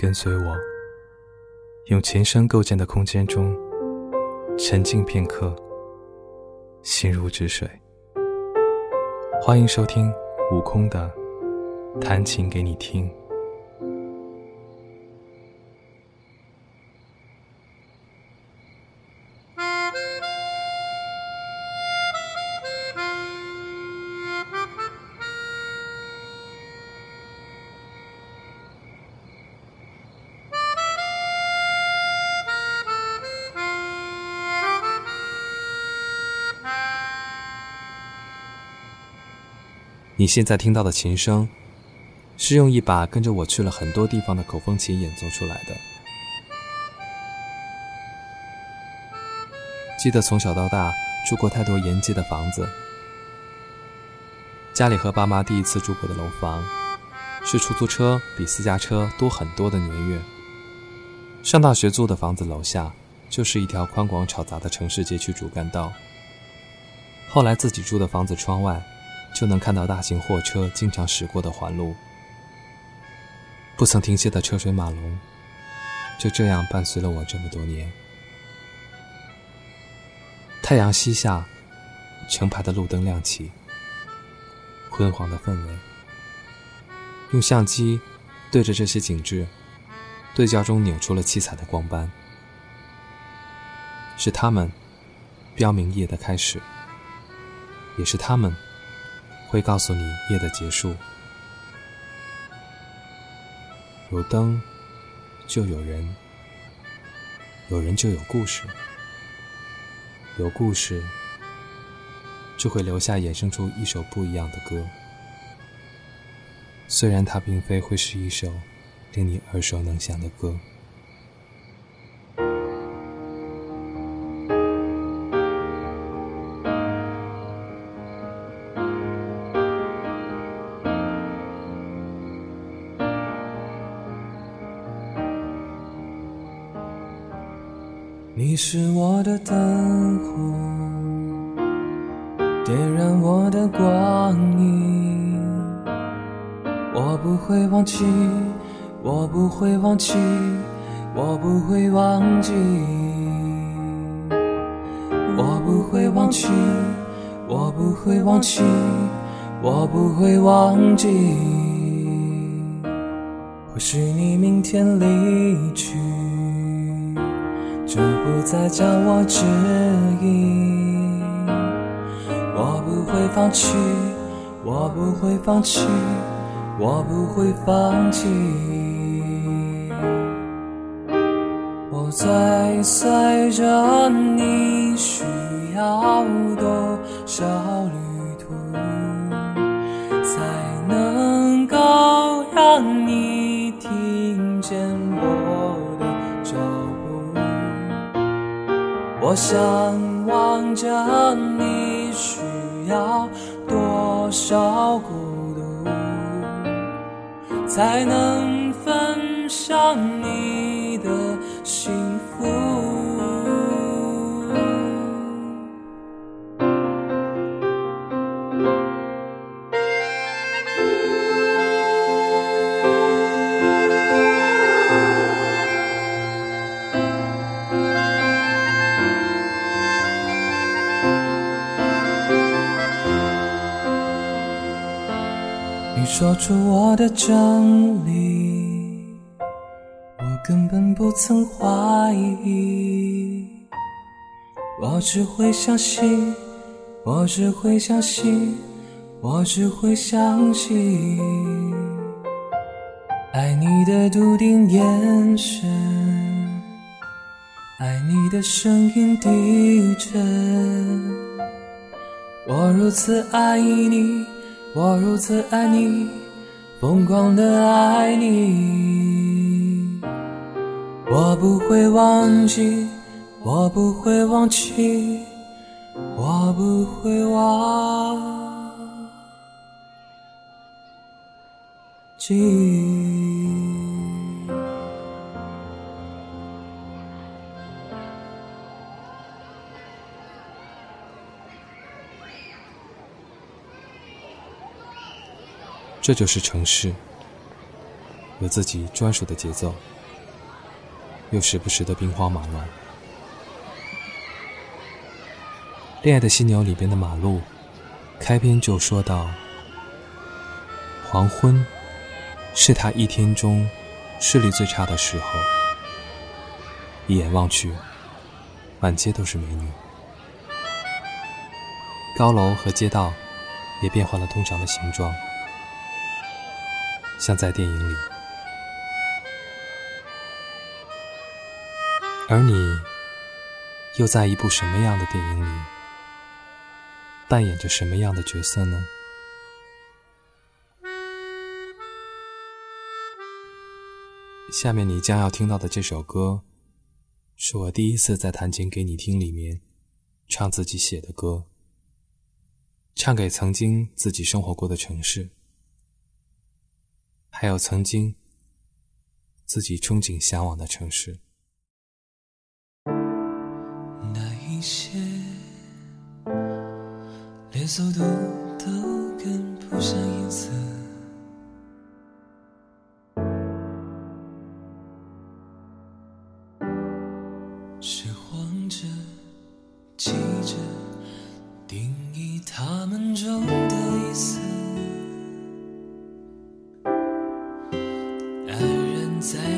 跟随我，用琴声构建的空间中沉静片刻，心如止水。欢迎收听悟空的弹琴给你听。你现在听到的琴声，是用一把跟着我去了很多地方的口风琴演奏出来的。记得从小到大住过太多沿街的房子，家里和爸妈第一次住过的楼房，是出租车比私家车多很多的年月。上大学租的房子楼下，就是一条宽广吵杂的城市街区主干道。后来自己住的房子窗外。就能看到大型货车经常驶过的环路，不曾停歇的车水马龙，就这样伴随了我这么多年。太阳西下，成排的路灯亮起，昏黄的氛围。用相机对着这些景致，对焦中扭出了七彩的光斑，是他们标明夜的开始，也是他们。会告诉你夜的结束。有灯，就有人；有人就有故事；有故事，就会留下衍生出一首不一样的歌。虽然它并非会是一首令你耳熟能详的歌。你是我的灯火，点燃我的光影。我不会忘记，我不会忘记，我不会忘记。我不会忘记，我不会忘记，我不会忘记。或许你明天离去。就不再叫我质疑，我不会放弃，我不会放弃，我不会放弃。我在随着你需要多少旅途，才能够让你听见我。我想望着你，需要多少孤独，才能分享你？说出我的真理，我根本不曾怀疑。我只会相信，我只会相信，我只会相信。爱你的笃定眼神，爱你的声音低沉。我如此爱你。我如此爱你，疯狂的爱你。我不会忘记，我不会忘记，我不会忘记。这就是城市，有自己专属的节奏，又时不时的兵荒马乱。《恋爱的犀牛》里边的马路，开篇就说到：黄昏是他一天中视力最差的时候，一眼望去，满街都是美女，高楼和街道也变换了通常的形状，像在电影里。而你，又在一部什么样的电影里，扮演着什么样的角色呢？下面你将要听到的这首歌，是我第一次在《弹琴给你听》里面唱自己写的歌，唱给曾经自己生活过的城市，还有曾经自己憧憬向往的城市。那一些连速度都跟不上颜色，在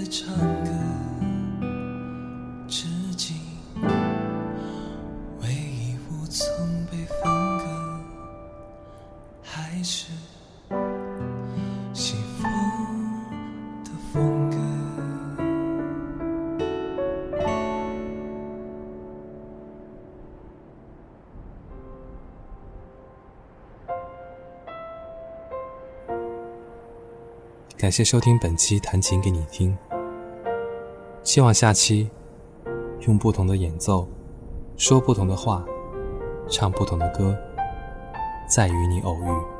的唱歌，至今唯一无从被分割，还是西风的风格。感谢收听本期《弹琴给你听》，希望下期用不同的演奏，说不同的话，唱不同的歌，再与你偶遇。